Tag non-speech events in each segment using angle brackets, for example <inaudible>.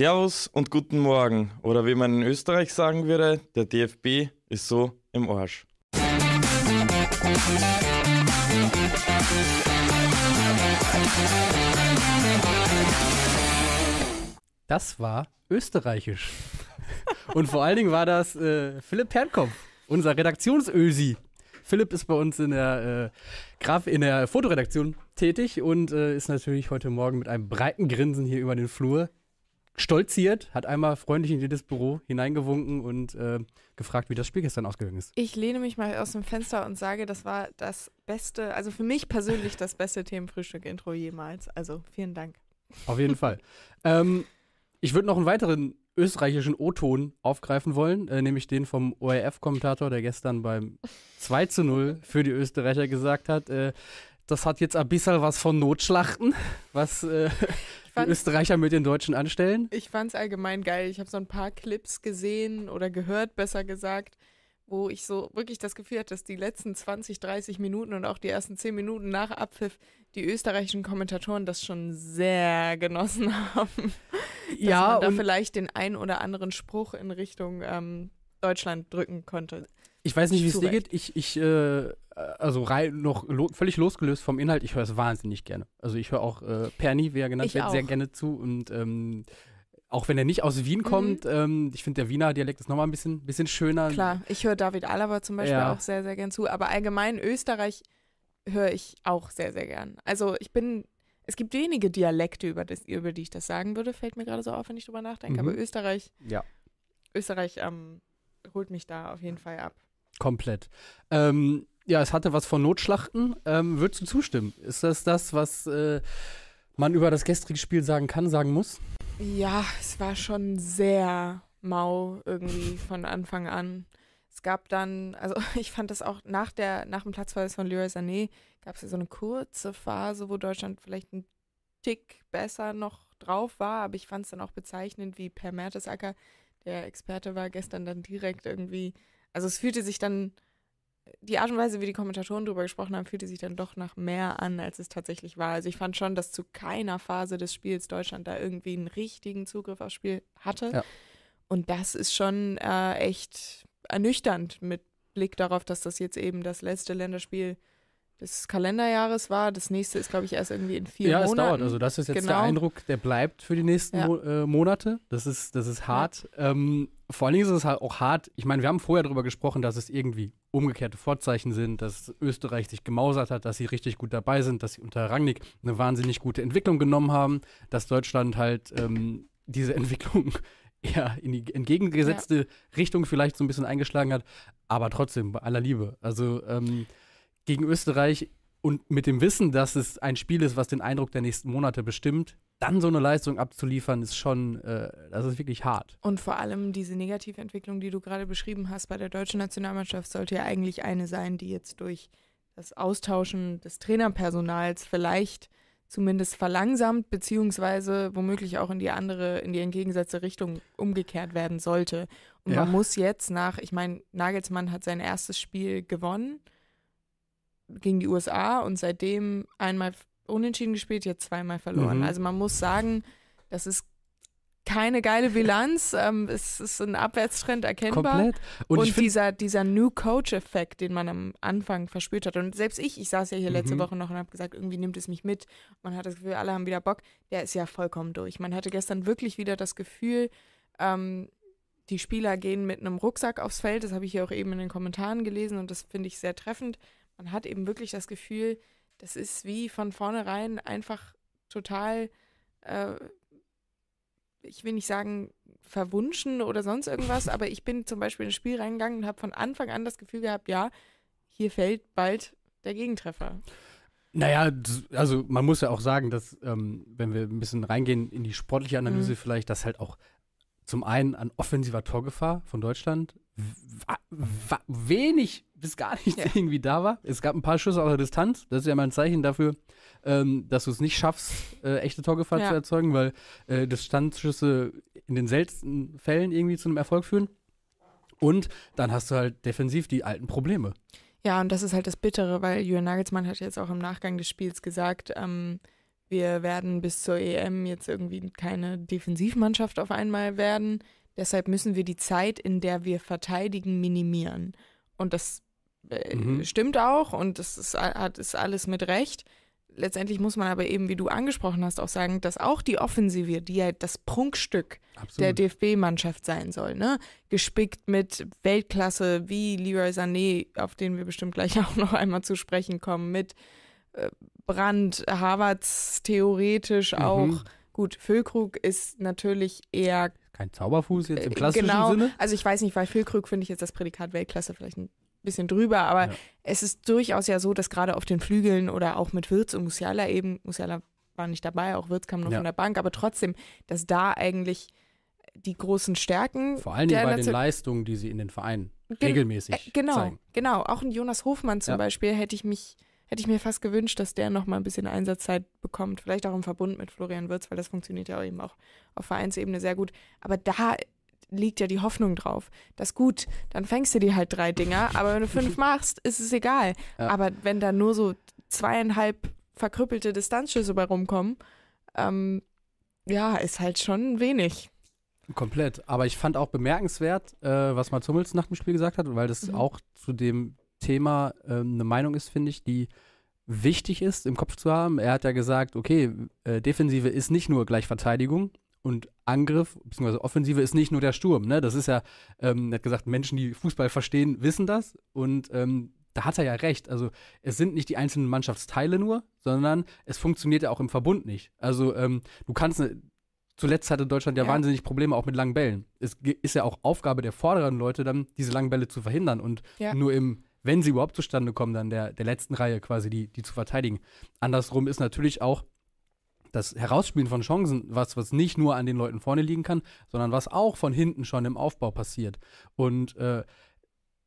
Servus und guten Morgen. Oder wie man in Österreich sagen würde, der DFB ist so im Arsch. Das war österreichisch. <laughs> Und vor allen Dingen war das äh, Philipp Pernkopf, unser Redaktionsösi. Philipp ist bei uns in der, äh, Graf in der Fotoredaktion tätig und äh, ist natürlich heute Morgen mit einem breiten Grinsen hier über den Flur stolziert, hat einmal freundlich in jedes Büro hineingewunken und äh, gefragt, wie das Spiel gestern ausgegangen ist. Ich lehne mich mal aus dem Fenster und sage, das war das beste, also für mich persönlich das beste Themenfrühstück-Intro jemals. Also vielen Dank. Auf jeden Fall. <laughs> Ähm, ich würde noch einen weiteren österreichischen O-Ton aufgreifen wollen, äh, nämlich den vom ORF-Kommentator, der gestern beim 2 zu 0 für die Österreicher gesagt hat, äh, das hat jetzt ein bisschen was von Notschlachten, was äh, die Österreicher mit den Deutschen anstellen. Ich fand es allgemein geil. Ich habe so ein paar Clips gesehen oder gehört, besser gesagt, wo ich so wirklich das Gefühl hatte, dass die letzten 20, 30 Minuten und auch die ersten 10 Minuten nach Abpfiff die österreichischen Kommentatoren das schon sehr genossen <laughs> haben. ja, man da vielleicht den ein oder anderen Spruch in Richtung ähm, Deutschland drücken konnte. Ich weiß nicht, wie es dir geht. Ich, ich äh, also rein noch lo völlig losgelöst vom Inhalt, ich höre es wahnsinnig gerne. Also ich höre auch äh, Perni, wie er genannt ich wird, auch. sehr gerne zu und ähm, auch wenn er nicht aus Wien mhm. kommt, ähm, ich finde, der Wiener Dialekt ist nochmal ein bisschen, bisschen schöner. Klar, ich höre David Alaba zum Beispiel ja. auch sehr, sehr gern zu. Aber allgemein Österreich höre ich auch sehr, sehr gern. Also ich bin, es gibt wenige Dialekte, über, das, über die ich das sagen würde, fällt mir gerade so auf, wenn ich drüber nachdenke. Mhm. Aber Österreich, ja. Österreich ähm, holt mich da auf jeden Fall ab. Komplett. Ähm, ja, es hatte was von Notschlachten. Ähm, würdest du zustimmen? Ist das das, was äh, man über das gestrige Spiel sagen kann, sagen muss? Ja, es war schon sehr mau irgendwie von Anfang an. Es gab dann, also <laughs> ich fand das auch nach der, nach dem Platzverweis von Leroy Sané gab es ja so eine kurze Phase, wo Deutschland vielleicht ein Tick besser noch drauf war, aber ich fand es dann auch bezeichnend, wie Per Mertesacker, der Experte war, gestern dann direkt irgendwie, also es fühlte sich dann die Art und Weise, wie die Kommentatoren darüber gesprochen haben, fühlte sich dann doch nach mehr an, als es tatsächlich war. Also ich fand schon, dass zu keiner Phase des Spiels Deutschland da irgendwie einen richtigen Zugriff aufs Spiel hatte. Ja. Und das ist schon äh, echt ernüchternd mit Blick darauf, dass das jetzt eben das letzte Länderspiel des Kalenderjahres war. Das nächste ist, glaube ich, erst irgendwie in vier ja, Monaten. Ja, es dauert. Also das ist jetzt genau. der Eindruck, der bleibt für die nächsten ja. Mo äh, Monate. Das ist, das ist hart. Ja. Ähm, vor allen Dingen ist es halt auch hart. Ich meine, wir haben vorher darüber gesprochen, dass es irgendwie umgekehrte Vorzeichen sind, dass Österreich sich gemausert hat, dass sie richtig gut dabei sind, dass sie unter Rangnick eine wahnsinnig gute Entwicklung genommen haben, dass Deutschland halt ähm, diese Entwicklung <laughs> eher in die entgegengesetzte ja. Richtung vielleicht so ein bisschen eingeschlagen hat, aber trotzdem bei aller Liebe. Also ähm, gegen Österreich und mit dem Wissen, dass es ein Spiel ist, was den Eindruck der nächsten Monate bestimmt, dann so eine Leistung abzuliefern, ist schon, äh, das ist wirklich hart. Und vor allem diese Negativentwicklung, die du gerade beschrieben hast bei der deutschen Nationalmannschaft, sollte ja eigentlich eine sein, die jetzt durch das Austauschen des Trainerpersonals vielleicht zumindest verlangsamt, beziehungsweise womöglich auch in die andere, in die entgegengesetzte Richtung umgekehrt werden sollte. Und ja. man muss jetzt nach, ich meine, Nagelsmann hat sein erstes Spiel gewonnen gegen die USA und seitdem einmal unentschieden gespielt, jetzt zweimal verloren. Mhm. Also man muss sagen, das ist keine geile Bilanz. <laughs> ähm, es ist ein Abwärtstrend erkennbar. Komplett. Und, und dieser, dieser New Coach-Effekt, den man am Anfang verspürt hat. Und selbst ich, ich saß ja hier letzte mhm. Woche noch und habe gesagt, irgendwie nimmt es mich mit. Man hat das Gefühl, alle haben wieder Bock. Der ist ja vollkommen durch. Man hatte gestern wirklich wieder das Gefühl, ähm, die Spieler gehen mit einem Rucksack aufs Feld. Das habe ich hier auch eben in den Kommentaren gelesen und das finde ich sehr treffend man hat eben wirklich das Gefühl, das ist wie von vornherein einfach total, äh, ich will nicht sagen verwunschen oder sonst irgendwas, <laughs> aber ich bin zum Beispiel ins Spiel reingegangen und habe von Anfang an das Gefühl gehabt, ja, hier fällt bald der Gegentreffer. Naja, also man muss ja auch sagen, dass, ähm, wenn wir ein bisschen reingehen in die sportliche Analyse mhm. vielleicht, dass halt auch zum einen an offensiver Torgefahr von Deutschland wenig bis gar nicht ja. irgendwie da war. Es gab ein paar Schüsse aus der Distanz. Das ist ja mal ein Zeichen dafür, ähm, dass du es nicht schaffst, äh, echte Torgefahr ja. zu erzeugen, weil äh, Distanzschüsse in den seltensten Fällen irgendwie zu einem Erfolg führen. Und dann hast du halt defensiv die alten Probleme. Ja, und das ist halt das Bittere, weil Jürgen Nagelsmann hat jetzt auch im Nachgang des Spiels gesagt, ähm, wir werden bis zur EM jetzt irgendwie keine Defensivmannschaft auf einmal werden. Deshalb müssen wir die Zeit, in der wir verteidigen, minimieren. Und das äh, mhm. stimmt auch und das ist, hat, ist alles mit Recht. Letztendlich muss man aber eben, wie du angesprochen hast, auch sagen, dass auch die Offensive, die ja das Prunkstück Absolut. der DFB-Mannschaft sein soll, ne? gespickt mit Weltklasse wie Leroy Sané, auf den wir bestimmt gleich <laughs> auch noch einmal zu sprechen kommen, mit äh, Brand, Harvards theoretisch mhm. auch. Gut, Füllkrug ist natürlich eher. Kein Zauberfuß jetzt im äh, klassischen genau, Sinne? Also ich weiß nicht, weil Füllkrug finde ich jetzt das Prädikat Weltklasse vielleicht ein bisschen drüber, aber ja. es ist durchaus ja so, dass gerade auf den Flügeln oder auch mit Wirtz und Musiala eben, Musiala war nicht dabei, auch Wirtz kam nur ja. von der Bank, aber trotzdem, dass da eigentlich die großen Stärken. Vor allen Dingen bei den Leistungen, die sie in den Vereinen regelmäßig äh, genau, zeigen. Genau, auch ein Jonas Hofmann zum ja. Beispiel hätte ich mich hätte ich mir fast gewünscht, dass der noch mal ein bisschen Einsatzzeit bekommt. Vielleicht auch im Verbund mit Florian Wirtz, weil das funktioniert ja eben auch auf Vereinsebene sehr gut. Aber da liegt ja die Hoffnung drauf. Das gut, dann fängst du dir halt drei Dinger, <laughs> aber wenn du fünf machst, ist es egal. Ja. Aber wenn da nur so zweieinhalb verkrüppelte Distanzschüsse bei rumkommen, ähm, ja, ist halt schon wenig. Komplett. Aber ich fand auch bemerkenswert, äh, was Mats Hummels nach dem Spiel gesagt hat, weil das mhm. auch zu dem Thema ähm, eine Meinung ist, finde ich, die wichtig ist im Kopf zu haben. Er hat ja gesagt, okay, äh, Defensive ist nicht nur gleich Verteidigung und Angriff, beziehungsweise Offensive ist nicht nur der Sturm. Ne? Das ist ja, ähm, er hat gesagt, Menschen, die Fußball verstehen, wissen das. Und ähm, da hat er ja recht. Also es sind nicht die einzelnen Mannschaftsteile nur, sondern es funktioniert ja auch im Verbund nicht. Also ähm, du kannst, ne, zuletzt hatte Deutschland ja, ja, wahnsinnig Probleme auch mit langen Bällen. Es ist ja auch Aufgabe der vorderen Leute, dann diese langen Bälle zu verhindern und ja. nur im wenn sie überhaupt zustande kommen, dann der, der letzten Reihe quasi, die, die zu verteidigen. Andersrum ist natürlich auch das Herausspielen von Chancen was, was nicht nur an den Leuten vorne liegen kann, sondern was auch von hinten schon im Aufbau passiert. Und äh,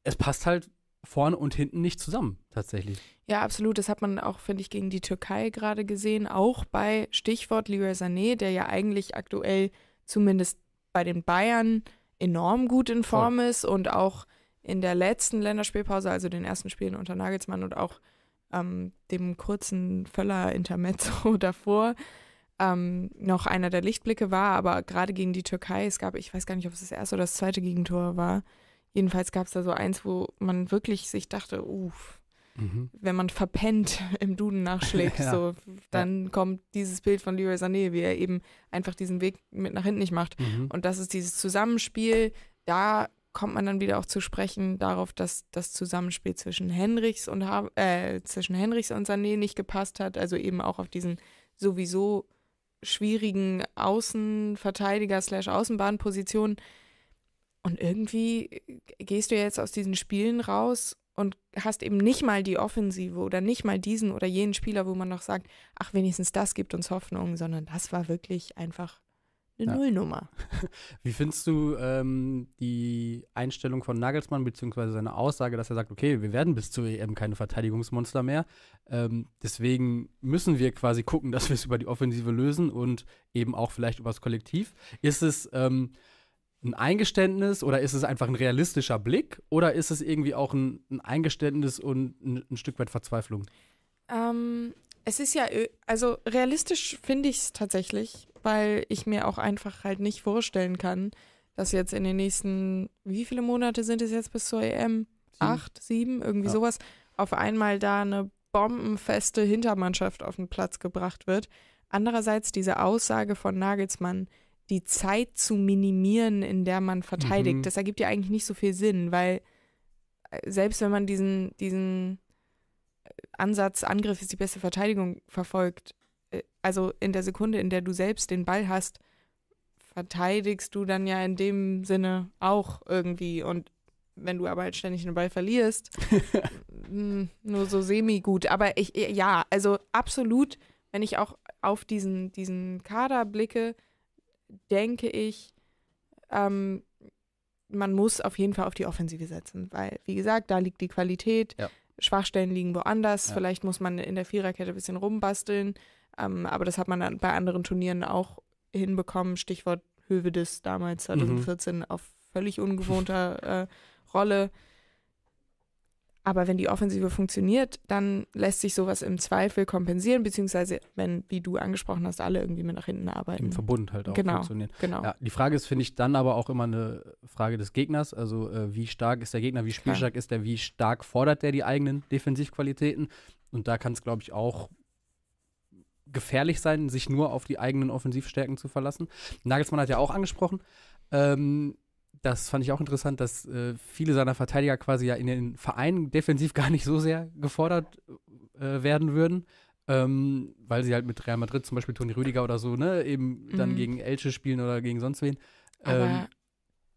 es passt halt vorne und hinten nicht zusammen, tatsächlich. Ja, absolut. Das hat man auch, finde ich, gegen die Türkei gerade gesehen. Auch bei Stichwort Leroy Sané, der ja eigentlich aktuell zumindest bei den Bayern enorm gut in Form Voll. ist und auch in der letzten Länderspielpause, also den ersten Spielen unter Nagelsmann und auch ähm, dem kurzen Völler-Intermezzo <laughs> davor, ähm, noch einer der Lichtblicke war, aber gerade gegen die Türkei, es gab, ich weiß gar nicht, ob es das erste oder das zweite Gegentor war. Jedenfalls gab es da so eins, wo man wirklich sich dachte, uff, mhm. wenn man verpennt <laughs> im Duden nachschlägt, <laughs> ja. so, dann ja. kommt dieses Bild von Leroy Sané, wie er eben einfach diesen Weg mit nach hinten nicht macht. Mhm. Und das ist dieses Zusammenspiel, da kommt man dann wieder auch zu sprechen darauf, dass das Zusammenspiel zwischen Henrichs und äh, zwischen Henrichs und Sané nicht gepasst hat, also eben auch auf diesen sowieso schwierigen Außenverteidiger slash Außenbahnpositionen. Und irgendwie gehst du jetzt aus diesen Spielen raus und hast eben nicht mal die Offensive oder nicht mal diesen oder jenen Spieler, wo man noch sagt, ach, wenigstens das gibt uns Hoffnung, sondern das war wirklich einfach eine ja. Nullnummer. <laughs> Wie findest du ähm, die Einstellung von Nagelsmann, beziehungsweise seine Aussage, dass er sagt, okay, wir werden bis zur EM keine Verteidigungsmonster mehr. Ähm, deswegen müssen wir quasi gucken, dass wir es über die Offensive lösen und eben auch vielleicht über das Kollektiv. Ist es ähm, ein Eingeständnis oder ist es einfach ein realistischer Blick oder ist es irgendwie auch ein, ein Eingeständnis und ein, ein Stück weit Verzweiflung? Ähm, es ist ja, äh, also realistisch finde ich es tatsächlich, weil ich mir auch einfach halt nicht vorstellen kann, dass jetzt in den nächsten, wie viele Monate sind es jetzt bis zur EM? Sieben. Acht, sieben, irgendwie ja. sowas, auf einmal da eine bombenfeste Hintermannschaft auf den Platz gebracht wird. Andererseits diese Aussage von Nagelsmann, die Zeit zu minimieren, in der man verteidigt, mhm. das ergibt ja eigentlich nicht so viel Sinn, weil äh, selbst wenn man diesen, diesen Ansatz, Angriff ist die beste Verteidigung verfolgt, äh, also in der Sekunde, in der du selbst den Ball hast, verteidigst du dann ja in dem Sinne auch irgendwie. Und wenn du aber halt ständig den Ball verlierst, hm, <laughs> nur so semi-gut. Aber ich, ja, also absolut, wenn ich auch auf diesen, diesen Kader blicke, denke ich, ähm, man muss auf jeden Fall auf die Offensive setzen, weil, wie gesagt, da liegt die Qualität. Ja. Schwachstellen liegen woanders. Ja. Vielleicht muss man in der Viererkette ein bisschen rumbasteln. Ähm, aber das hat man dann bei anderen Turnieren auch hinbekommen. Stichwort Hövedes damals 2014 mhm. auf völlig ungewohnter äh, Rolle. Aber wenn die Offensive funktioniert, dann lässt sich sowas im Zweifel kompensieren, beziehungsweise wenn, wie du angesprochen hast, alle irgendwie mit nach hinten arbeiten. Im Verbund halt auch genau, funktionieren. Genau. Ja, die Frage ist, finde ich, dann aber auch immer eine Frage des Gegners. Also äh, wie stark ist der Gegner, wie spielstark ist der, wie stark fordert der die eigenen Defensivqualitäten. Und da kann es, glaube ich, auch gefährlich sein, sich nur auf die eigenen Offensivstärken zu verlassen. Nagelsmann hat ja auch angesprochen, ähm, das fand ich auch interessant, dass äh, viele seiner Verteidiger quasi ja in den Vereinen defensiv gar nicht so sehr gefordert äh, werden würden. Ähm, weil sie halt mit Real Madrid, zum Beispiel Toni Rüdiger oder so, ne, eben mhm. dann gegen Elche spielen oder gegen sonst wen. Ähm,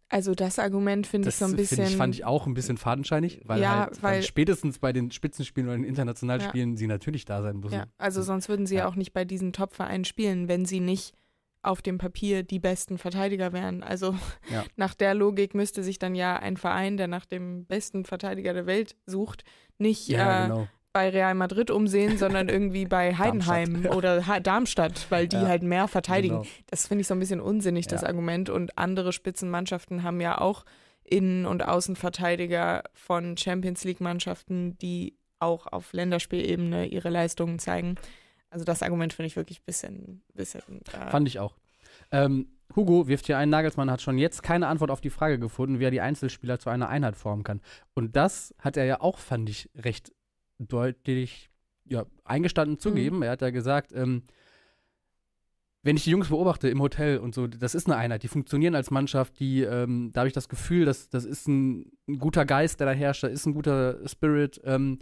also das Argument finde ich so ein bisschen. Ich, fand ich auch ein bisschen fadenscheinig, weil ja, halt weil spätestens bei den Spitzenspielen oder den Internationalspielen ja. sie natürlich da sein müssen. Ja, also sonst würden sie ja auch nicht bei diesen Top-Vereinen spielen, wenn sie nicht auf dem Papier die besten Verteidiger wären. Also <laughs> ja. nach der Logik müsste sich dann ja ein Verein, der nach dem besten Verteidiger der Welt sucht, nicht ja, äh, genau. bei Real Madrid umsehen, sondern irgendwie bei <laughs> Heidenheim Darmstadt. oder ha Darmstadt, weil die ja. halt mehr verteidigen. Genau. Das finde ich so ein bisschen unsinnig, das Argument. Und andere Spitzenmannschaften haben ja auch Innen- und Außenverteidiger von Champions League-Mannschaften, die auch auf Länderspielebene ihre Leistungen zeigen. Also das Argument finde ich wirklich ein bisschen. bisschen äh Fand ich auch. Ähm, Hugo wirft hier ein, Nagelsmann hat schon jetzt keine Antwort auf die Frage gefunden, wie er die Einzelspieler zu einer Einheit formen kann. Und das hat er ja auch, fand ich, recht deutlich ja, eingestanden zugeben. Mhm. Er hat ja gesagt, ähm, wenn ich die Jungs beobachte im Hotel und so, das ist eine Einheit, die funktionieren als Mannschaft, die, ähm, da habe ich das Gefühl, dass das ist ein, ein, guter Geist, der da herrscht, da ist ein guter Spirit. Ähm,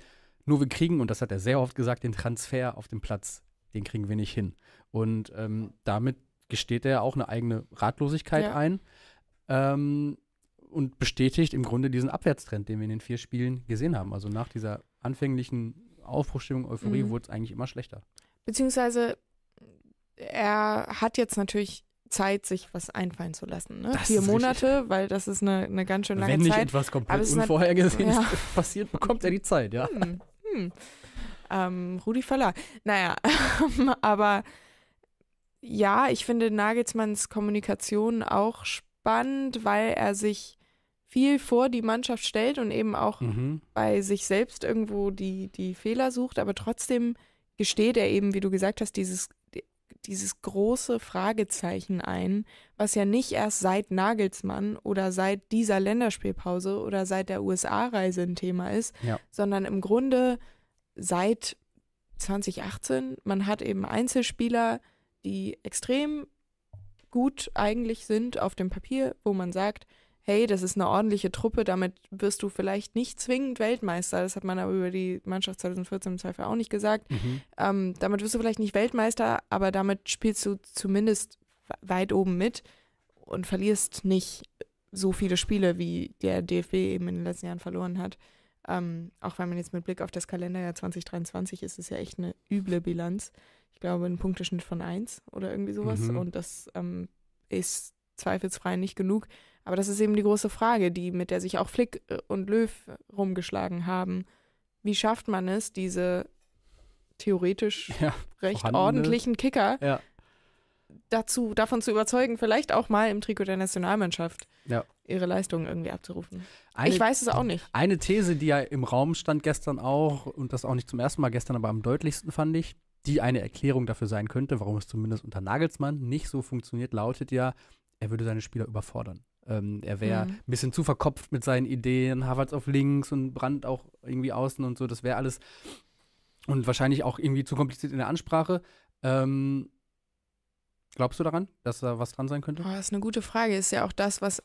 nur wir kriegen, und das hat er sehr oft gesagt, den Transfer auf dem Platz, den kriegen wir nicht hin. Und ähm, damit gesteht er auch eine eigene Ratlosigkeit ja. ein ähm, und bestätigt im Grunde diesen Abwärtstrend, den wir in den vier Spielen gesehen haben. Also nach dieser anfänglichen Aufbruchstimmung, Euphorie, mhm. wurde es eigentlich immer schlechter. Beziehungsweise er hat jetzt natürlich Zeit, sich was einfallen zu lassen. Ne? Vier Monate, richtig. weil das ist eine, eine ganz schön lange Zeit. Wenn nicht Zeit. etwas komplett Unvorhergesehenes ja. <laughs> passiert, bekommt er die Zeit, ja. Hm. Hm. Ähm, Rudi Völler. Naja, <laughs> aber ja, ich finde Nagelsmanns Kommunikation auch spannend, weil er sich viel vor die Mannschaft stellt und eben auch mhm. bei sich selbst irgendwo die, die Fehler sucht, aber trotzdem gesteht er eben, wie du gesagt hast, dieses, dieses große Fragezeichen ein, was ja nicht erst seit Nagelsmann oder seit dieser Länderspielpause oder seit der USA-Reise ein Thema ist, ja. sondern im Grunde seit 2018. Man hat eben Einzelspieler, die extrem gut eigentlich sind auf dem Papier, wo man sagt, hey, das ist eine ordentliche Truppe, damit wirst du vielleicht nicht zwingend Weltmeister. Das hat man aber über die Mannschaft 2014 im Zweifel auch nicht gesagt. Mhm. Ähm, damit wirst du vielleicht nicht Weltmeister, aber damit spielst du zumindest weit oben mit und verlierst nicht so viele Spiele, wie der DFB eben in den letzten Jahren verloren hat. Ähm, auch wenn man jetzt mit Blick auf das Kalenderjahr 2023 ist, ist es ja echt eine üble Bilanz. Ich glaube, ein Punkteschnitt von 1 oder irgendwie sowas. Mhm. Und das ähm, ist zweifelsfrei nicht genug. Aber das ist eben die große Frage, die, mit der sich auch Flick äh, und Löw rumgeschlagen haben. Wie schafft man es, diese theoretisch <laughs> ja, recht ordentlichen Kicker ja. dazu, davon zu überzeugen, vielleicht auch mal im Trikot der Nationalmannschaft ja. Ihre Leistungen irgendwie abzurufen? Eine, ich weiß es auch nicht. Eine These, die ja im Raum stand gestern auch, und das auch nicht zum ersten Mal gestern, aber am deutlichsten fand ich, die eine Erklärung dafür sein könnte, warum es zumindest unter Nagelsmann nicht so funktioniert, lautet ja, er würde seine Spieler überfordern. Ähm, er wäre mhm. ein bisschen zu verkopft mit seinen Ideen, Havertz auf links und Brandt auch irgendwie außen und so, das wäre alles und wahrscheinlich auch irgendwie zu kompliziert in der Ansprache. Ähm, glaubst du daran, dass da was dran sein könnte? Oh, das ist eine gute Frage. Ist ja auch das, was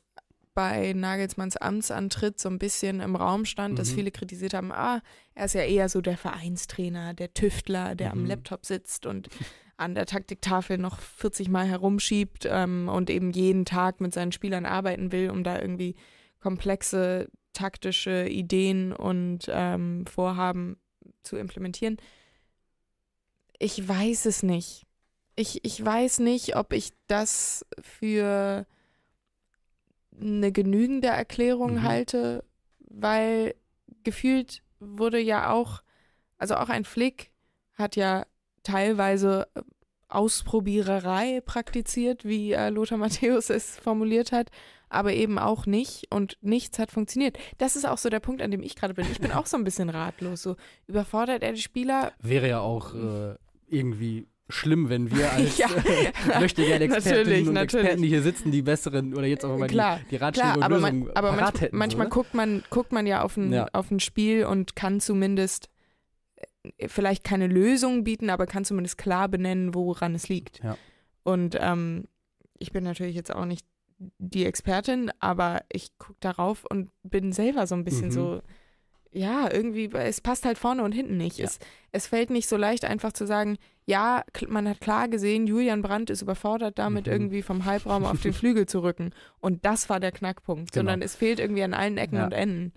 bei Nagelsmanns Amtsantritt so ein bisschen im Raum stand, mhm. dass viele kritisiert haben, ah, er ist ja eher so der Vereinstrainer, der Tüftler, der mhm. am Laptop sitzt und an der Taktiktafel noch 40 Mal herumschiebt ähm, und eben jeden Tag mit seinen Spielern arbeiten will, um da irgendwie komplexe taktische Ideen und ähm, Vorhaben zu implementieren. Ich weiß es nicht. Ich, ich weiß nicht, ob ich das für eine genügende Erklärung mhm. halte, weil gefühlt wurde ja auch, also auch ein Flick hat ja teilweise Ausprobiererei praktiziert, wie äh, Lothar Matthäus es formuliert hat, aber eben auch nicht und nichts hat funktioniert. Das ist auch so der Punkt, an dem ich gerade bin. Ich bin <laughs> auch so ein bisschen ratlos. So überfordert er die Spieler? Wäre ja auch äh, irgendwie schlimm, wenn wir <laughs> als Ja, äh, möchte gerne Expertinnen natürlich, und natürlich. Experten, die hier sitzen, die besseren oder jetzt auch mal Klar, die, die Ratschläge Klar, und aber, Lösungen man, aber manchmal, hätten. manchmal guckt, man, guckt man ja auf ein, Ja. auf ein Spiel und kann zumindest äh, vielleicht keine Lösung bieten, aber kann zumindest klar benennen, woran es liegt. Ja. Und ähm, ich bin natürlich jetzt auch nicht die Expertin, aber ich gucke darauf und bin selber so ein bisschen Mhm. so, ja, irgendwie, es passt halt vorne und hinten nicht. Ja. Es, es fällt nicht so leicht, einfach zu sagen, ja, man hat klar gesehen, Julian Brandt ist überfordert damit, Mhm. irgendwie vom Halbraum auf den Flügel zu rücken. Und das war der Knackpunkt, Genau. sondern es fehlt irgendwie an allen Ecken Ja. und Enden.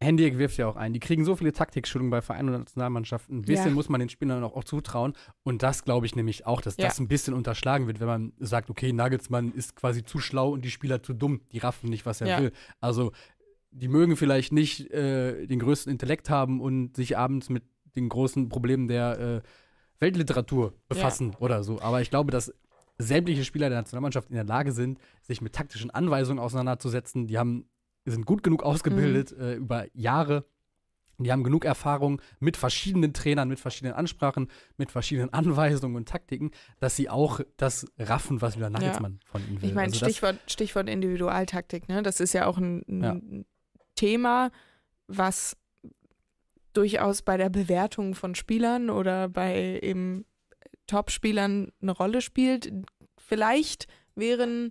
Hendrik wirft ja auch ein. Die kriegen so viele Taktikschulungen bei Vereinen und Nationalmannschaften. Ein bisschen Ja. muss man den Spielern auch, auch zutrauen. Und das glaube ich nämlich auch, dass Ja. das ein bisschen unterschlagen wird, wenn man sagt, okay, Nagelsmann ist quasi zu schlau und die Spieler zu dumm. Die raffen nicht, was er Ja. will. Also, die mögen vielleicht nicht äh, den größten Intellekt haben und sich abends mit den großen Problemen der äh, Weltliteratur befassen oder so. Aber ich glaube, dass sämtliche Spieler der Nationalmannschaft in der Lage sind, sich mit taktischen Anweisungen auseinanderzusetzen. Die haben, sind gut genug ausgebildet Mhm. äh, über Jahre. Die haben genug Erfahrung mit verschiedenen Trainern, mit verschiedenen Ansprachen, mit verschiedenen <laughs> Anweisungen und Taktiken, dass sie auch das raffen, was Julian Nagelsmann von ihnen will. Ich meine, Also Stichwort, Stichwort Individualtaktik, ne? Das ist ja auch ein, ein Ja. Thema, was durchaus bei der Bewertung von Spielern oder bei eben Top-Spielern eine Rolle spielt. Vielleicht wären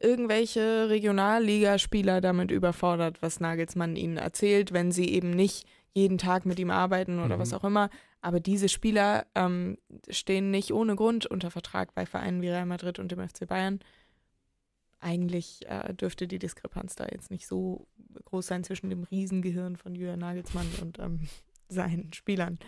irgendwelche Regionalligaspieler damit überfordert, was Nagelsmann ihnen erzählt, wenn sie eben nicht jeden Tag mit ihm arbeiten oder Mhm. was auch immer. Aber diese Spieler ähm, stehen nicht ohne Grund unter Vertrag bei Vereinen wie Real Madrid und dem FC Bayern. Eigentlich äh, dürfte die Diskrepanz da jetzt nicht so groß sein zwischen dem Riesengehirn von Julian Nagelsmann und ähm, seinen Spielern.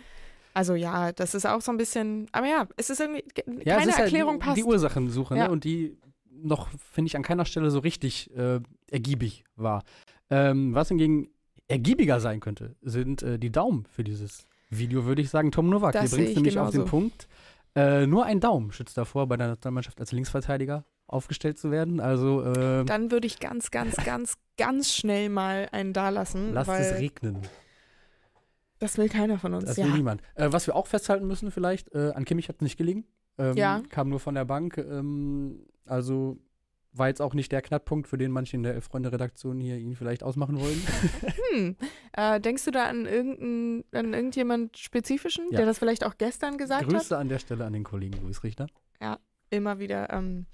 Also ja, das ist auch so ein bisschen, aber ja, es ist irgendwie, ja, keine es ist Erklärung halt die, passt. die Ursachensuche, Ja. ne? Und die noch, finde ich, an keiner Stelle so richtig äh, ergiebig war. Ähm, was hingegen ergiebiger sein könnte, sind äh, die Daumen für dieses Video, würde ich sagen. Tom Novak, Das sehe bringt ich nämlich auf den genauso. Punkt. Äh, nur ein Daumen schützt davor, bei der Nationalmannschaft als Linksverteidiger aufgestellt zu werden. Also äh, Dann würde ich ganz, ganz, ganz, ganz schnell mal einen da lassen, lasst es regnen. Das will keiner von uns. Das ja. will niemand. Äh, was wir auch festhalten müssen vielleicht, äh, an Kimmich hat es nicht gelingen. Ähm, Ja. Kam nur von der Bank. Ähm, also war jetzt auch nicht der Knackpunkt, für den manche in der Elf-Freunde-Redaktion hier ihn vielleicht ausmachen wollen. <laughs> <laughs> Hm. Äh, denkst du da an, irgendein, an irgendjemand Spezifischen, Ja. der das vielleicht auch gestern gesagt hat? Grüße an der Stelle an den Kollegen Luis Richter. Immer wieder ähm,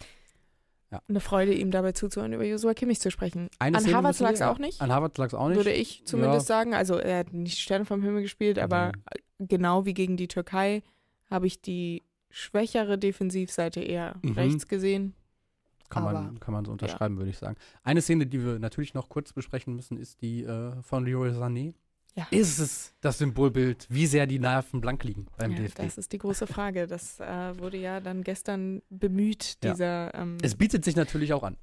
Ja. eine Freude, ihm dabei zuzuhören, über Joshua Kimmich zu sprechen. Eine an wir- lag es auch nicht, An Harvard lag es auch nicht. würde ich zumindest sagen. Also er hat nicht Sterne vom Himmel gespielt, aber genau wie gegen die Türkei habe ich die schwächere Defensivseite eher Mhm. rechts gesehen. kann, man, kann man so unterschreiben, würde ich sagen. Eine Szene, die wir natürlich noch kurz besprechen müssen, ist die äh, von Leroy Sané. Ja. Ist es das Symbolbild, wie sehr die Nerven blank liegen beim Ja, DFB? das ist die große Frage. Das äh, wurde ja dann gestern bemüht, Ja. dieser ähm, Es bietet sich natürlich auch an.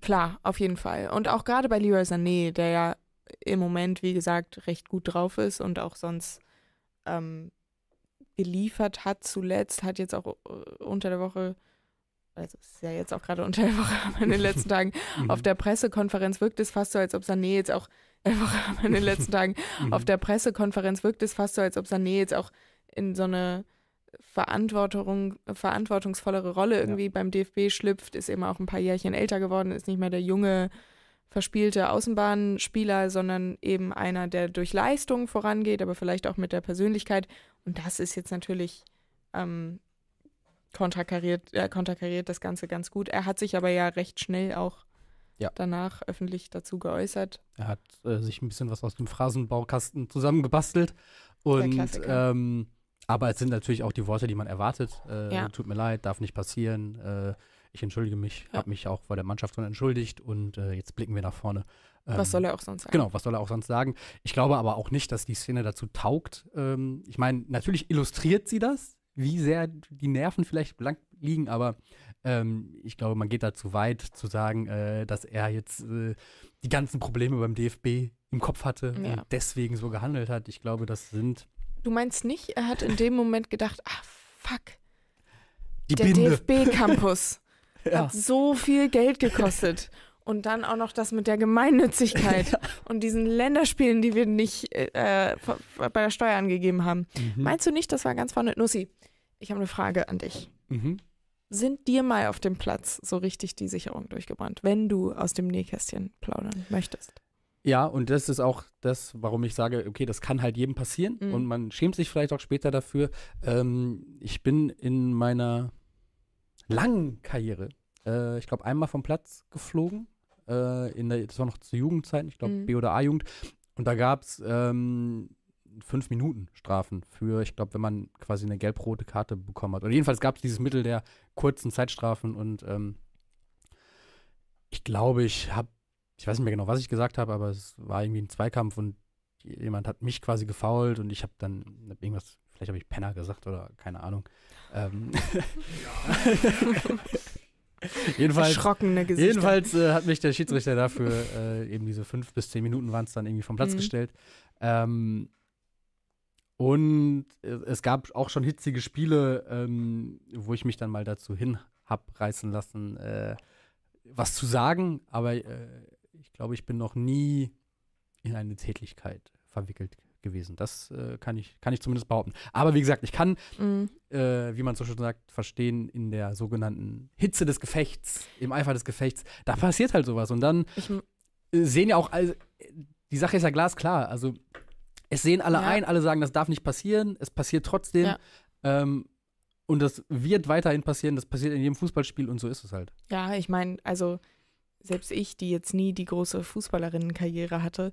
Klar, auf jeden Fall. Und auch gerade bei Leroy Sané, der ja im Moment, wie gesagt, recht gut drauf ist und auch sonst ähm, geliefert hat zuletzt, hat jetzt auch äh, unter der Woche, also es ist ja jetzt auch gerade <laughs> unter der Woche, aber in den letzten <laughs> Tagen, Mhm. auf der Pressekonferenz wirkt es fast so, als ob Sané jetzt auch, Woche, <laughs> in den <laughs> letzten Tagen, Mhm. auf der Pressekonferenz wirkt es fast so, als ob Sané jetzt auch in so eine Verantwortung, verantwortungsvollere Rolle irgendwie beim DFB schlüpft, ist eben auch ein paar Jährchen älter geworden, ist nicht mehr der junge, verspielte Außenbahnspieler, sondern eben einer, der durch Leistung vorangeht, aber vielleicht auch mit der Persönlichkeit. Und das ist jetzt natürlich ähm, konterkariert, äh, konterkariert das Ganze ganz gut. Er hat sich aber ja recht schnell auch Ja. danach öffentlich dazu geäußert. Er hat äh, sich ein bisschen was aus dem Phrasenbaukasten zusammengebastelt. Und ähm, aber es sind natürlich auch die Worte, die man erwartet. Äh, Ja. Tut mir leid, darf nicht passieren. Äh, ich entschuldige mich, Ja. habe mich auch vor der Mannschaft schon entschuldigt und äh, jetzt blicken wir nach vorne. Ähm, Was soll er auch sonst sagen? Genau, was soll er auch sonst sagen? Ich glaube aber auch nicht, dass die Szene dazu taugt. Ähm, ich meine, natürlich illustriert sie das, wie sehr die Nerven vielleicht blank liegen, aber ähm, ich glaube, man geht da zu weit zu sagen, äh, dass er jetzt äh, die ganzen Probleme beim DFB im Kopf hatte Ja. und deswegen so gehandelt hat. Ich glaube, das sind Du meinst nicht, er hat in dem Moment gedacht, ah, fuck. Die der. DFB-Campus <laughs> Ja. hat so viel Geld gekostet. Und dann auch noch das mit der Gemeinnützigkeit <laughs> und diesen Länderspielen, die wir nicht äh, bei der Steuer angegeben haben. Mhm. Meinst du nicht, das war ganz vorne? Nussi, ich habe eine Frage an dich. Mhm. Sind dir mal auf dem Platz so richtig die Sicherung durchgebrannt, wenn du aus dem Nähkästchen plaudern möchtest? Ja, und das ist auch das, warum ich sage, okay, das kann halt jedem passieren Mhm. und man schämt sich vielleicht auch später dafür. Ähm, ich bin in meiner langen Karriere, äh, ich glaube, einmal vom Platz geflogen. Äh, in der, das war noch zu Jugendzeiten, ich glaube Mhm. B- oder A-Jugend. Und da gab es ähm, fünf Minuten Strafen für, ich glaube, wenn man quasi eine gelb-rote Karte bekommen hat. Oder jedenfalls gab es dieses Mittel der kurzen Zeitstrafen und ähm, ich glaube, ich habe, ich weiß nicht mehr genau, was ich gesagt habe, aber es war irgendwie ein Zweikampf und jemand hat mich quasi gefoult und ich habe dann hab irgendwas, vielleicht habe ich Penner gesagt oder keine Ahnung. Ähm, <laughs> <laughs> <laughs> jedenfalls Erschrockene Gesichter. Jedenfalls äh, hat mich der Schiedsrichter dafür äh, eben diese fünf bis zehn Minuten waren es dann irgendwie vom Platz Mhm. gestellt. Ähm, und es gab auch schon hitzige Spiele, ähm, wo ich mich dann mal dazu hin hab reißen lassen, äh, was zu sagen. Aber äh, ich glaube, ich bin noch nie in eine Tätlichkeit verwickelt gewesen. Das äh, kann, ich, kann ich zumindest behaupten. Aber wie gesagt, ich kann Mhm. äh, wie man so schön sagt, verstehen in der sogenannten Hitze des Gefechts, im Eifer des Gefechts, da passiert halt sowas. Und dann Ich, äh, sehen ja auch, alle, die Sache ist ja glasklar. Also es sehen alle Ja. ein, alle sagen, das darf nicht passieren, es passiert trotzdem. Ja. Ähm, und das wird weiterhin passieren, das passiert in jedem Fußballspiel und so ist es halt. ja, ich meine, also selbst ich, die jetzt nie die große Fußballerinnenkarriere hatte,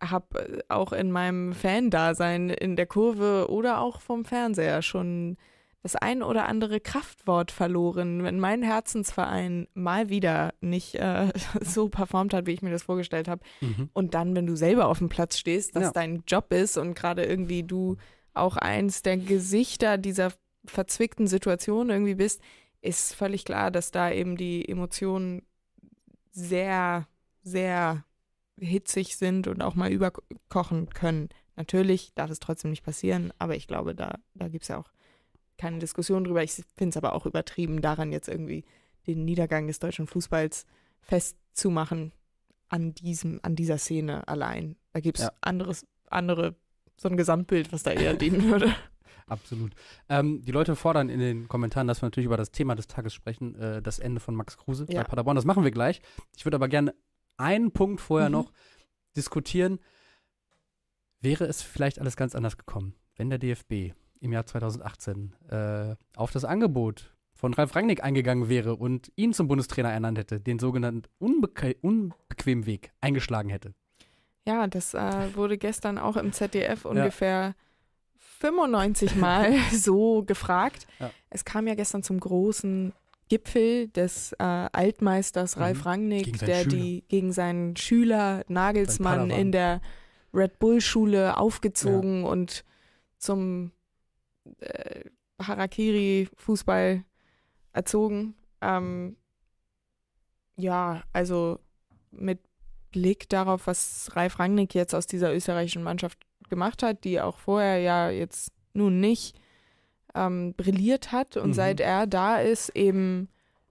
habe auch in meinem Fan-Dasein in der Kurve oder auch vom Fernseher schon das ein oder andere Kraftwort verloren, wenn mein Herzensverein mal wieder nicht äh, <laughs> so performt hat, wie ich mir das vorgestellt habe. Und dann, wenn du selber auf dem Platz stehst, dass Ja. dein Job ist und gerade irgendwie du auch eins der Gesichter dieser verzwickten Situation irgendwie bist, ist völlig klar, dass da eben die Emotionen sehr, sehr hitzig sind und auch mal überkochen können. Natürlich darf es trotzdem nicht passieren, aber ich glaube, da, da gibt es ja auch keine Diskussion drüber. Ich finde es aber auch übertrieben, daran jetzt irgendwie den Niedergang des deutschen Fußballs festzumachen an diesem, an dieser Szene allein. Da gibt es Ja. anderes, andere, so ein Gesamtbild, was da eher <laughs> dienen würde. Absolut. Ähm, die Leute fordern in den Kommentaren, dass wir natürlich über das Thema des Tages sprechen, äh, das Ende von Max Kruse Ja. bei Paderborn. Das machen wir gleich. Ich würde aber gerne einen Punkt vorher Mhm. noch diskutieren. Wäre es vielleicht alles ganz anders gekommen, wenn der DFB im Jahr 2018 äh, auf das Angebot von Ralf Rangnick eingegangen wäre und ihn zum Bundestrainer ernannt hätte, den sogenannten unbeke unbequemen Weg eingeschlagen hätte? Ja, das äh, wurde gestern auch im ZDF ungefähr 95 Mal <laughs> so gefragt. Ja. Es kam ja gestern zum großen Gipfel des äh, Altmeisters Mhm. Ralf Rangnick, Gegen seinen der Schüler. die gegen seinen Schüler Nagelsmann in der Red Bull Schule aufgezogen und zum äh, Harakiri Fußball erzogen. Ähm, ja, also mit Blick darauf, was Ralf Rangnick jetzt aus dieser österreichischen Mannschaft gemacht hat, die auch vorher ja jetzt nun nicht ähm, brilliert hat und Mhm. seit er da ist, eben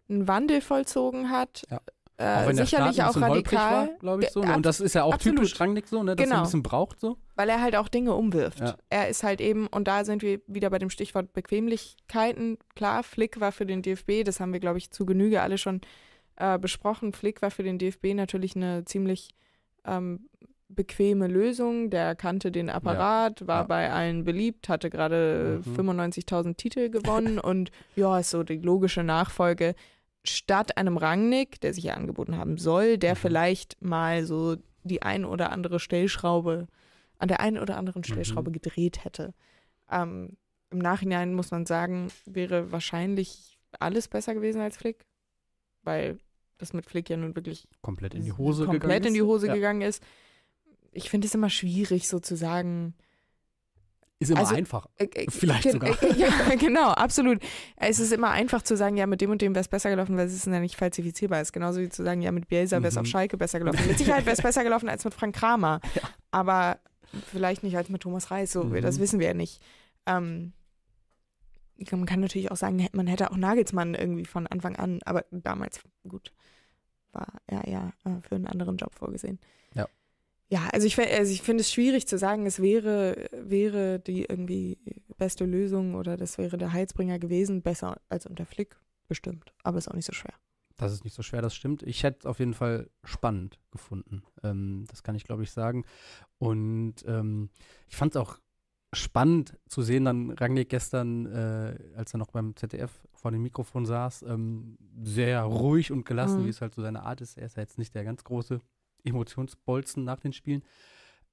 einen Wandel vollzogen hat. Ja. Äh, auch wenn der sicherlich auch radikal, glaube ich so. Ne? Und das ist ja auch absolut. typisch Rangnick so, ne? dass er Genau. ein bisschen braucht so. weil er halt auch Dinge umwirft. Ja. Er ist halt eben, und da sind wir wieder bei dem Stichwort Bequemlichkeiten. Klar, Flick war für den DFB, das haben wir, glaube ich, zu Genüge alle schon äh, besprochen. Flick war für den DFB natürlich eine ziemlich ähm, bequeme Lösung. Der kannte den Apparat, war Ja. bei allen beliebt, hatte gerade Mhm. 95.000 Titel gewonnen und ja, ist so die logische Nachfolge. Statt einem Rangnick, der sich ja angeboten haben soll, der Mhm. vielleicht mal so die ein oder andere Stellschraube, an der einen oder anderen Stellschraube Mhm. gedreht hätte. Ähm, Im Nachhinein muss man sagen, wäre wahrscheinlich alles besser gewesen als Flick, weil das mit Flick ja nun wirklich Komplett in die Hose komplett gegangen in die. Hose ja. gegangen ist. Ich finde es immer schwierig, so zu sagen. Ist immer Also, einfach. Äh, äh, Vielleicht sogar. äh, <laughs> ja, genau, absolut. Es ist immer einfach zu sagen, ja, mit dem und dem wäre es besser gelaufen, weil es ist ja nicht falsifizierbar ist. Genauso wie zu sagen, ja, mit Bielsa wäre es Mhm. auf Schalke besser gelaufen. Mit Sicherheit wäre es besser gelaufen als mit Frank Kramer. <laughs> Aber vielleicht nicht als mit Thomas Reis, so, Mhm. das wissen wir ja nicht. Ähm, man kann natürlich auch sagen, man hätte auch Nagelsmann irgendwie von Anfang an, aber damals, gut, war er ja äh, für einen anderen Job vorgesehen. Ja. Also ich, also ich finde es schwierig zu sagen, es wäre, wäre die irgendwie beste Lösung oder das wäre der Heizbringer gewesen, besser als unter Flick, bestimmt. Aber ist auch nicht so schwer. Das ist nicht so schwer, das stimmt. Ich hätte es auf jeden Fall spannend gefunden. Ähm, das kann ich, glaube ich, sagen. Und ähm, ich fand es auch spannend zu sehen, dann Rangnick gestern, äh, als er noch beim ZDF vor dem Mikrofon saß, ähm, sehr ruhig und gelassen, mhm. wie es halt so seine Art ist. Er ist ja jetzt nicht der ganz große Emotionsbolzen nach den Spielen.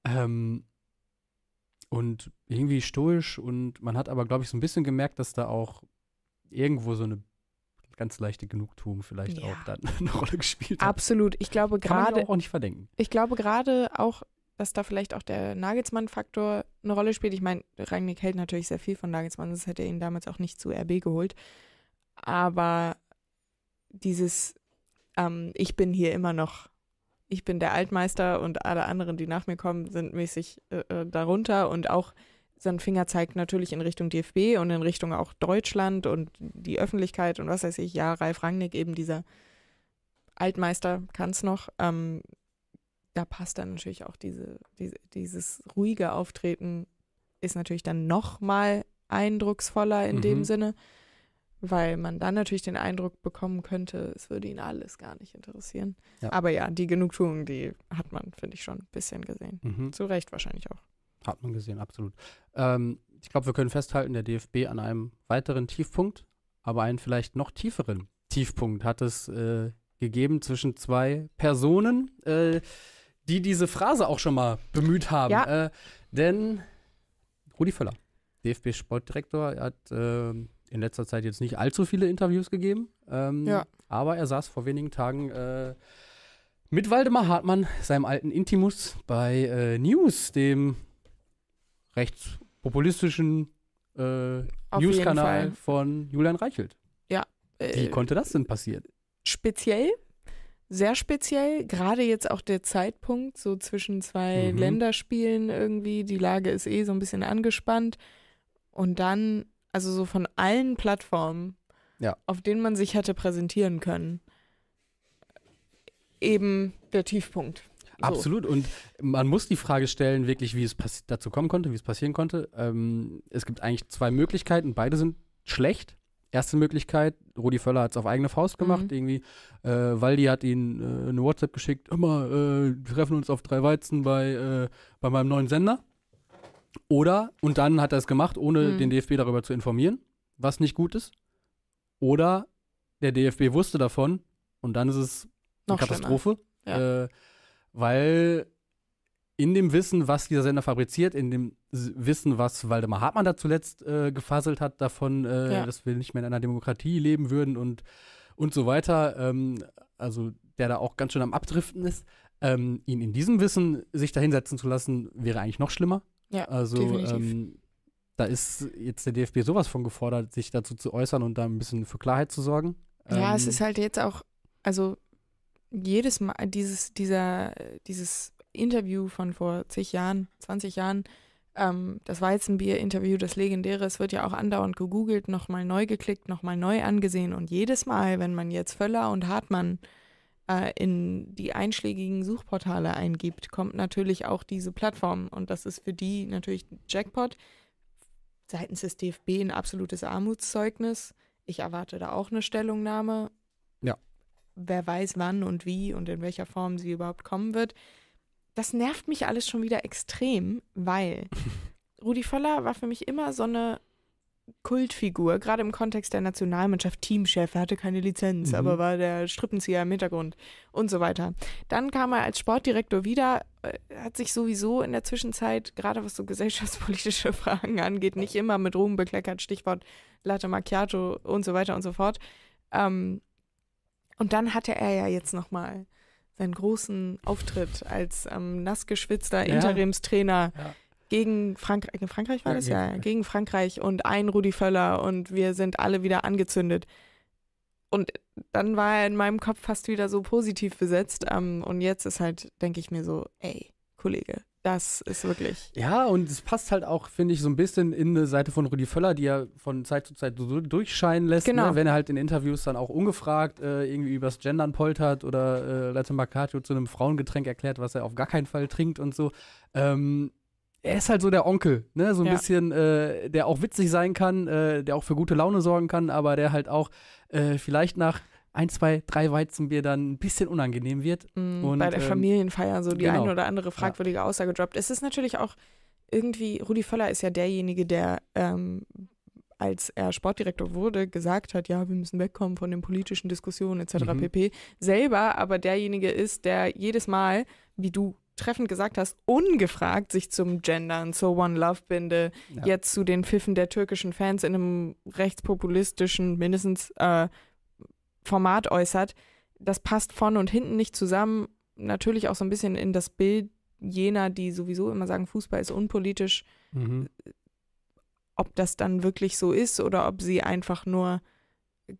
Ähm, und irgendwie stoisch und man hat aber, glaube ich, so ein bisschen gemerkt, dass da auch irgendwo so eine ganz leichte Genugtuung vielleicht ja. auch dann <laughs> eine Rolle gespielt hat. Absolut. Ich glaube gerade auch nicht verdenken. Ich glaube gerade auch, dass da vielleicht auch der Nagelsmann-Faktor eine Rolle spielt. Ich meine, Rangnick hält natürlich sehr viel von Nagelsmann, das hätte er ihn damals auch nicht zu RB geholt. Aber dieses, ähm, ich bin hier immer noch, ich bin der Altmeister und alle anderen, die nach mir kommen, sind mäßig äh, äh darunter und auch sein Finger zeigt natürlich in Richtung DFB und in Richtung auch Deutschland und die Öffentlichkeit und was weiß ich. Ja, Ralf Rangnick, eben dieser Altmeister, kann es noch. Ähm, da passt dann natürlich auch diese, diese, dieses ruhige Auftreten, ist natürlich dann noch mal eindrucksvoller in mhm. dem Sinne, weil man dann natürlich den Eindruck bekommen könnte, es würde ihn alles gar nicht interessieren. Ja. Aber ja, die Genugtuung, die hat man, finde ich, schon ein bisschen gesehen. Mhm. Zu Recht wahrscheinlich auch. Hat man gesehen, absolut. Ähm, ich glaube, wir können festhalten, der DFB an einem weiteren Tiefpunkt, aber einen vielleicht noch tieferen Tiefpunkt hat es äh, gegeben zwischen zwei Personen, äh, die diese Phrase auch schon mal bemüht haben. Ja. Äh, denn Rudi Völler, DFB-Sportdirektor, hat äh, in letzter Zeit jetzt nicht allzu viele Interviews gegeben, ähm, ja. aber er saß vor wenigen Tagen äh, mit Waldemar Hartmann, seinem alten Intimus, bei äh, News, dem rechtspopulistischen äh, News-Kanal von Julian Reichelt. Ja. Wie äh, konnte das denn passieren? Speziell, sehr speziell, gerade jetzt auch der Zeitpunkt, so zwischen zwei mhm. Länderspielen irgendwie, die Lage ist eh so ein bisschen angespannt. Und dann, also so von allen Plattformen, ja. auf denen man sich hätte präsentieren können, eben der Tiefpunkt. So. Absolut. Und man muss die Frage stellen, wirklich, wie es dazu kommen konnte, wie es passieren konnte. Ähm, es gibt eigentlich zwei Möglichkeiten. Beide sind schlecht. Erste Möglichkeit, Rudi Völler hat es auf eigene Faust gemacht. Mhm. Irgendwie, äh, Waldi hat ihn äh, eine WhatsApp geschickt, immer, äh, wir treffen uns auf drei Weizen bei, äh, bei meinem neuen Sender. Oder, und dann hat er es gemacht, ohne mhm. den DFB darüber zu informieren, was nicht gut ist. Oder der DFB wusste davon und dann ist es eine Noch Katastrophe. Ja. Äh, weil in dem Wissen, was dieser Sender fabriziert, in dem Wissen, was Waldemar Hartmann da zuletzt äh, gefaselt hat, davon, äh, ja. dass wir nicht mehr in einer Demokratie leben würden und, und so weiter, ähm, also der da auch ganz schön am Abdriften ist, ähm, ihn in diesem Wissen sich da hinsetzen zu lassen, wäre eigentlich noch schlimmer. Ja, also ähm, da ist jetzt der DFB sowas von gefordert, sich dazu zu äußern und da ein bisschen für Klarheit zu sorgen. Ja, es ähm, ist halt jetzt auch, also jedes Mal dieses, dieser, dieses Interview von vor zig Jahren, 20 Jahren, ähm, das Weizenbier-Interview, das legendäre, es wird ja auch andauernd gegoogelt, nochmal neu geklickt, nochmal neu angesehen. Und jedes Mal, wenn man jetzt Völler und Hartmann äh, in die einschlägigen Suchportale eingibt, kommt natürlich auch diese Plattform. Und das ist für die natürlich Jackpot. Seitens des DFB ein absolutes Armutszeugnis. Ich erwarte da auch eine Stellungnahme. Ja wer weiß wann und wie und in welcher Form sie überhaupt kommen wird. Das nervt mich alles schon wieder extrem, weil <laughs> Rudi Völler war für mich immer so eine Kultfigur, gerade im Kontext der Nationalmannschaft, Teamchef, er hatte keine Lizenz, mhm. aber war der Strippenzieher im Hintergrund und so weiter. Dann kam er als Sportdirektor wieder, äh, hat sich sowieso in der Zwischenzeit, gerade was so gesellschaftspolitische <laughs> Fragen angeht, nicht immer mit Ruhm bekleckert, Stichwort Latte Macchiato und so weiter und so fort. Ähm, und dann hatte er ja jetzt nochmal seinen großen Auftritt als ähm, nassgeschwitzter ja. Interimstrainer ja. Gegen Frankreich. Gegen Frankreich war ja, das ja, Frankreich. gegen Frankreich und ein Rudi Völler und wir sind alle wieder angezündet. Und dann war er in meinem Kopf fast wieder so positiv besetzt. Ähm, und jetzt ist halt, denke ich mir so, ey, Kollege, Das ist wirklich. Ja, und es passt halt auch, finde ich, so ein bisschen in eine Seite von Rudi Völler, die er von Zeit zu Zeit so durchscheinen lässt. Genau. Ne? Wenn er halt in Interviews dann auch ungefragt äh, irgendwie übers Gendern poltert oder äh, Latte Macchiato zu einem Frauengetränk erklärt, was er auf gar keinen Fall trinkt und so. Ähm, er ist halt so der Onkel, ne? So ein Ja. bisschen, äh, der auch witzig sein kann, äh, der auch für gute Laune sorgen kann, aber der halt auch äh, vielleicht nach ein, zwei, drei Weizenbier dann ein bisschen unangenehm wird. Mm, Und, bei der ähm, Familienfeier so die genau. eine oder andere fragwürdige Aussage droppt. Es ist natürlich auch irgendwie, Rudi Völler ist ja derjenige, der, ähm, als er Sportdirektor wurde, gesagt hat, ja, wir müssen wegkommen von den politischen Diskussionen etc. Mhm. pp. Selber aber derjenige ist, der jedes Mal, wie du treffend gesagt hast, ungefragt sich zum Gendern, zur One Love Binde, Ja. jetzt zu den Pfiffen der türkischen Fans in einem rechtspopulistischen, mindestens äh, Format äußert. Das passt vorne und hinten nicht zusammen. Natürlich auch so ein bisschen in das Bild jener, die sowieso immer sagen, Fußball ist unpolitisch, Mhm. ob das dann wirklich so ist oder ob sie einfach nur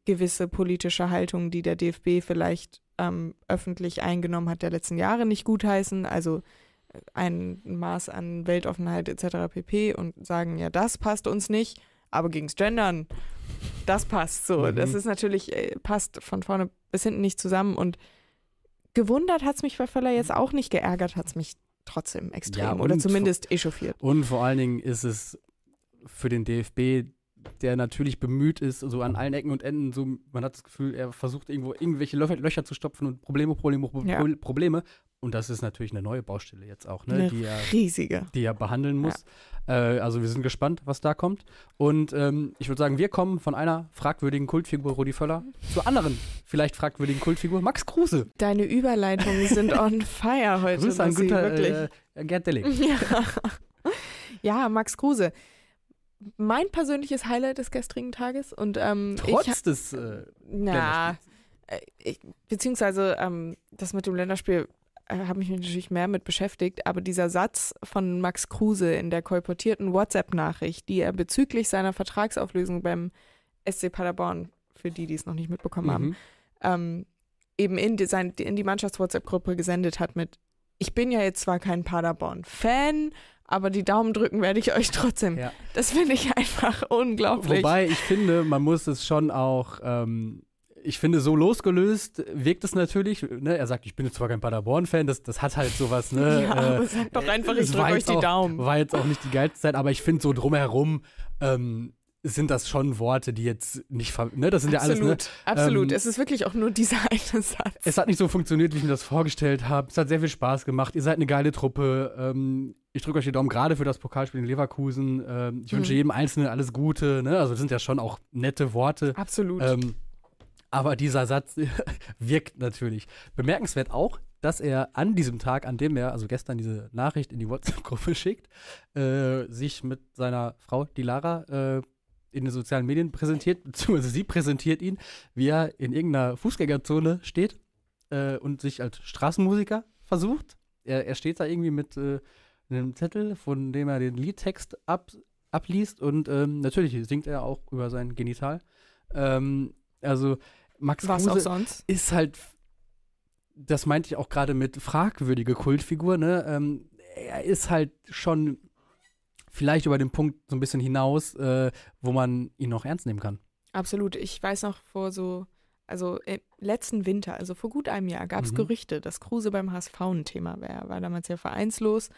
gewisse politische Haltungen, die der DFB vielleicht ähm, öffentlich eingenommen hat, der letzten Jahre nicht gutheißen. Also äh, ein Maß an Weltoffenheit etc. pp. und sagen, ja, das passt uns nicht, aber gegens Gendern, das passt so. Mhm. Das ist natürlich, äh, passt von vorne bis hinten nicht zusammen und gewundert hat es mich bei Völler jetzt auch nicht, geärgert hat es mich trotzdem extrem Ja, oder zumindest echauffiert. Und vor allen Dingen ist es für den DFB, der natürlich bemüht ist, so an allen Ecken und Enden, so, man hat das Gefühl, er versucht irgendwo irgendwelche Lö Löcher zu stopfen und Probleme, Probleme, Pro Ja. Probleme. Und das ist natürlich eine neue Baustelle jetzt auch, ne, Eine die er riesige. die er behandeln muss. Äh, also wir sind gespannt, was da kommt. Und ähm, ich würde sagen, wir kommen von einer fragwürdigen Kultfigur Rudi Völler zur anderen vielleicht fragwürdigen Kultfigur Max Kruse. Deine Überleitungen sind <laughs> on fire heute. Grüße an Günther wirklich. äh, Gerd Delling. <laughs> Ja. ja, Max Kruse. Mein persönliches Highlight des gestrigen Tages und ähm, ich, Trotz des äh, na, äh, ich, beziehungsweise ähm, das mit dem Länderspiel äh, habe ich mich natürlich mehr mit beschäftigt, aber dieser Satz von Max Kruse in der kolportierten WhatsApp-Nachricht, die er bezüglich seiner Vertragsauflösung beim SC Paderborn, für die, die es noch nicht mitbekommen haben, mhm. ähm, eben in die, sein, in die Mannschafts-WhatsApp-Gruppe gesendet hat mit Ich bin ja jetzt zwar kein Paderborn-Fan, aber die Daumen drücken werde ich euch trotzdem. Ja. Das finde ich einfach unglaublich. Wobei ich finde, man muss es schon auch, ähm, ich finde, so losgelöst wirkt es natürlich. Ne? Er sagt, ich bin jetzt zwar kein Paderborn-Fan, das, das hat halt sowas, ne? <laughs> ja, aber sag doch einfach, ich drücke euch die auch, Daumen. War jetzt auch nicht die geilste Zeit, aber ich finde so drumherum ähm, sind das schon Worte, die jetzt nicht, ne? Das sind ja alles, ne? absolut, absolut. Ähm, es ist wirklich auch nur dieser <laughs> eine Satz. Es hat nicht so funktioniert, wie ich mir das vorgestellt habe. Es hat sehr viel Spaß gemacht. Ihr seid eine geile Truppe. Ähm, ich drücke euch die Daumen gerade für das Pokalspiel in Leverkusen. Ähm, ich Mhm. wünsche jedem Einzelnen alles Gute. Ne? Also das sind ja schon auch nette Worte. Absolut. Ähm, aber dieser Satz <laughs> wirkt natürlich. Bemerkenswert auch, dass er an diesem Tag, an dem er, also gestern diese Nachricht in die WhatsApp-Gruppe <laughs> schickt, äh, sich mit seiner Frau, die Lara, äh, in den sozialen Medien präsentiert, <laughs> beziehungsweise sie präsentiert ihn, wie er in irgendeiner Fußgängerzone steht äh, und sich als Straßenmusiker versucht. Er, er steht da irgendwie mit äh, einem Zettel, von dem er den Liedtext ab, abliest und ähm, natürlich singt er auch über sein Genital. Ähm, also Max Was auch Kruse sonst. ist halt, das meinte ich auch gerade mit fragwürdige Kultfigur, ne? Ähm, er ist halt schon vielleicht über den Punkt so ein bisschen hinaus, äh, wo man ihn noch ernst nehmen kann. Absolut. Ich weiß noch vor so, also im letzten Winter, also vor gut einem Jahr, gab es Mhm. Gerüchte, dass Kruse beim HSV ein Thema wäre. Er war damals ja vereinslos.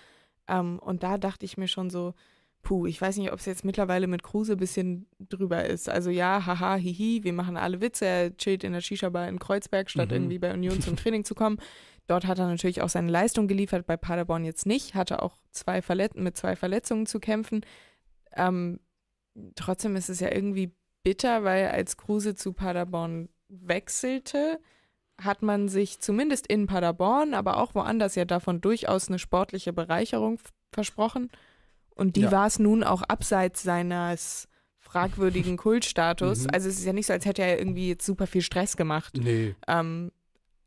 Ähm, und da dachte ich mir schon so, puh, ich weiß nicht, ob es jetzt mittlerweile mit Kruse ein bisschen drüber ist. Also ja, haha, hihi, wir machen alle Witze. Er chillt in der Shisha-Bar in Kreuzberg, statt Mhm. irgendwie bei Union zum Training zu kommen. <laughs> Dort hat er natürlich auch seine Leistung geliefert, bei Paderborn jetzt nicht. Hatte auch zwei Verlet mit zwei Verletzungen zu kämpfen. Ähm, trotzdem ist es ja irgendwie bitter, weil als Kruse zu Paderborn wechselte, hat man sich zumindest in Paderborn, aber auch woanders ja davon durchaus eine sportliche Bereicherung versprochen. Und die Ja. war es nun auch abseits seines fragwürdigen <laughs> Kultstatus. Mhm. Also es ist ja nicht so, als hätte er irgendwie jetzt super viel Stress gemacht. Nee. Ähm,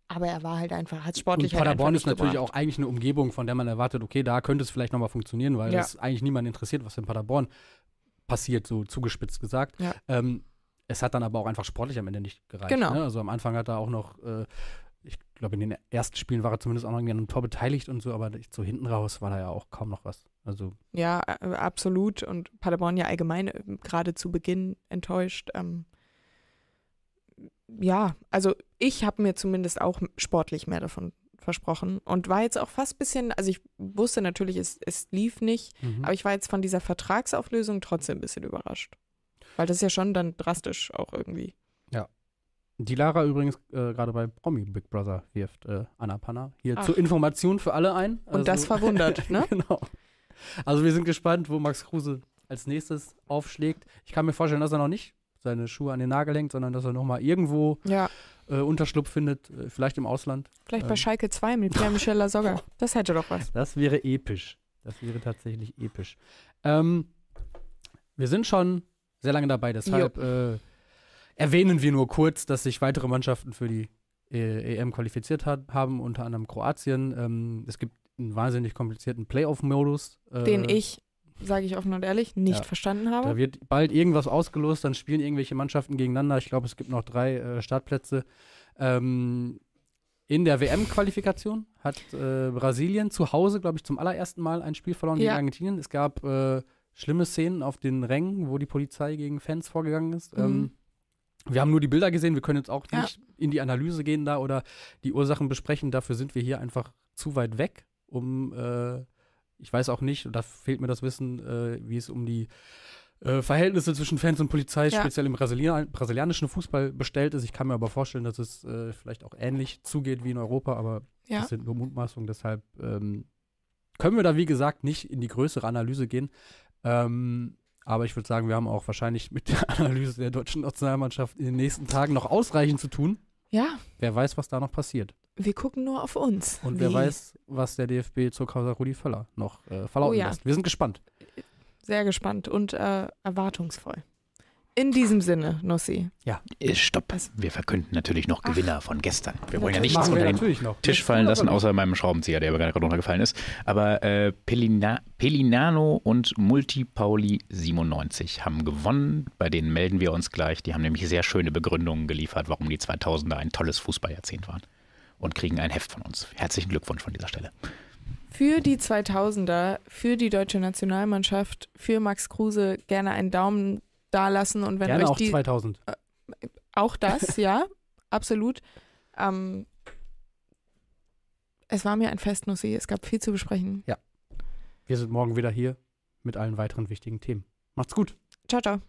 aber er war halt einfach, hat Und sportlich halt Paderborn einfach ist natürlich gebracht. auch eigentlich eine Umgebung, von der man erwartet, okay, da könnte es vielleicht nochmal funktionieren, weil Ja. das eigentlich niemand interessiert, was in Paderborn passiert, so zugespitzt gesagt. Ja. Ähm, es hat dann aber auch einfach sportlich am Ende nicht gereicht. Genau. Ne? Also am Anfang hat er auch noch, äh, ich glaube, in den ersten Spielen war er zumindest auch noch irgendwie an einem Tor beteiligt und so, aber so hinten raus war da ja auch kaum noch was. Also Ja, absolut. Und Paderborn ja allgemein äh, gerade zu Beginn enttäuscht. Ähm, ja, also ich habe mir zumindest auch sportlich mehr davon versprochen und war jetzt auch fast ein bisschen, also ich wusste natürlich, es, es lief nicht, mhm. aber ich war jetzt von dieser Vertragsauflösung trotzdem ein bisschen überrascht. Weil das ist ja schon dann drastisch auch irgendwie. die Lara übrigens äh, gerade bei Promi Big Brother wirft äh, Anna Panna hier Ach. zur Information für alle ein. Und das verwundert, <laughs> ne? genau. Also wir sind gespannt, wo Max Kruse als nächstes aufschlägt. Ich kann mir vorstellen, dass er noch nicht seine Schuhe an den Nagel hängt, sondern dass er nochmal irgendwo Ja, äh, Unterschlupf findet, äh, vielleicht im Ausland. vielleicht bei Ähm. Schalke 2 mit Pierre-Michel Lasogga. <laughs> Das hätte doch was. Das wäre episch. Das wäre tatsächlich episch. Ähm, wir sind schon sehr lange dabei, deshalb äh, erwähnen wir nur kurz, dass sich weitere Mannschaften für die äh, EM qualifiziert hat, haben, unter anderem Kroatien. Ähm, es gibt einen wahnsinnig komplizierten Playoff-Modus. Äh, Den ich, sage ich offen und ehrlich, nicht Ja. verstanden habe. Da wird bald irgendwas ausgelost, dann spielen irgendwelche Mannschaften gegeneinander. Ich glaube, es gibt noch drei äh, Startplätze. Ähm, in der WM-Qualifikation hat äh, Brasilien zu Hause, glaube ich, zum allerersten Mal ein Spiel verloren Ja. gegen Argentinien. Es gab äh, schlimme Szenen auf den Rängen, wo die Polizei gegen Fans vorgegangen ist. Mhm. Ähm, wir haben nur die Bilder gesehen, wir können jetzt auch Ja. nicht in die Analyse gehen da oder die Ursachen besprechen. Dafür sind wir hier einfach zu weit weg, um, äh, ich weiß auch nicht, und da fehlt mir das Wissen, äh, wie es um die äh, Verhältnisse zwischen Fans und Polizei, Ja. speziell im Brasilian brasilianischen Fußball bestellt ist. Ich kann mir aber vorstellen, dass es äh, vielleicht auch ähnlich zugeht wie in Europa, aber Ja. das sind nur Mutmaßungen. Deshalb ähm, können wir da, wie gesagt, nicht in die größere Analyse gehen. Ähm, aber ich würde sagen, wir haben auch wahrscheinlich mit der <laughs> Analyse der deutschen Nationalmannschaft in den nächsten Tagen noch ausreichend zu tun. Ja, Wer weiß, was da noch passiert. wir gucken nur auf uns. Und Wie? wer weiß, was der DFB zur Causa Rudi Völler noch äh, verlauten Oh ja. lässt. Wir sind gespannt. Sehr gespannt und äh, erwartungsvoll. In diesem Sinne, Nussi. Äh, Stopp. Wir verkünden natürlich noch Ach. Gewinner von gestern. Wir wollen ja nichts unter den. Tisch fallen lassen, außer meinem Schraubenzieher, der aber gerade runtergefallen ist. Aber äh, Pelina, Pelinano und Multipauli 97 haben gewonnen. Bei denen melden wir uns gleich. Die haben nämlich sehr schöne Begründungen geliefert, warum die 2000er ein tolles Fußballjahrzehnt waren. Und kriegen ein Heft von uns. Herzlichen Glückwunsch von dieser Stelle. Für die 2000er, für die deutsche Nationalmannschaft, für Max Kruse gerne einen Daumen dalassen und wenn Gerne euch auch die 2000. auch das, <laughs> ja, absolut. Ähm, es war mir ein Fest, Nussi. Es gab viel zu besprechen. Wir sind morgen wieder hier mit allen weiteren wichtigen Themen. Macht's gut. Ciao, ciao.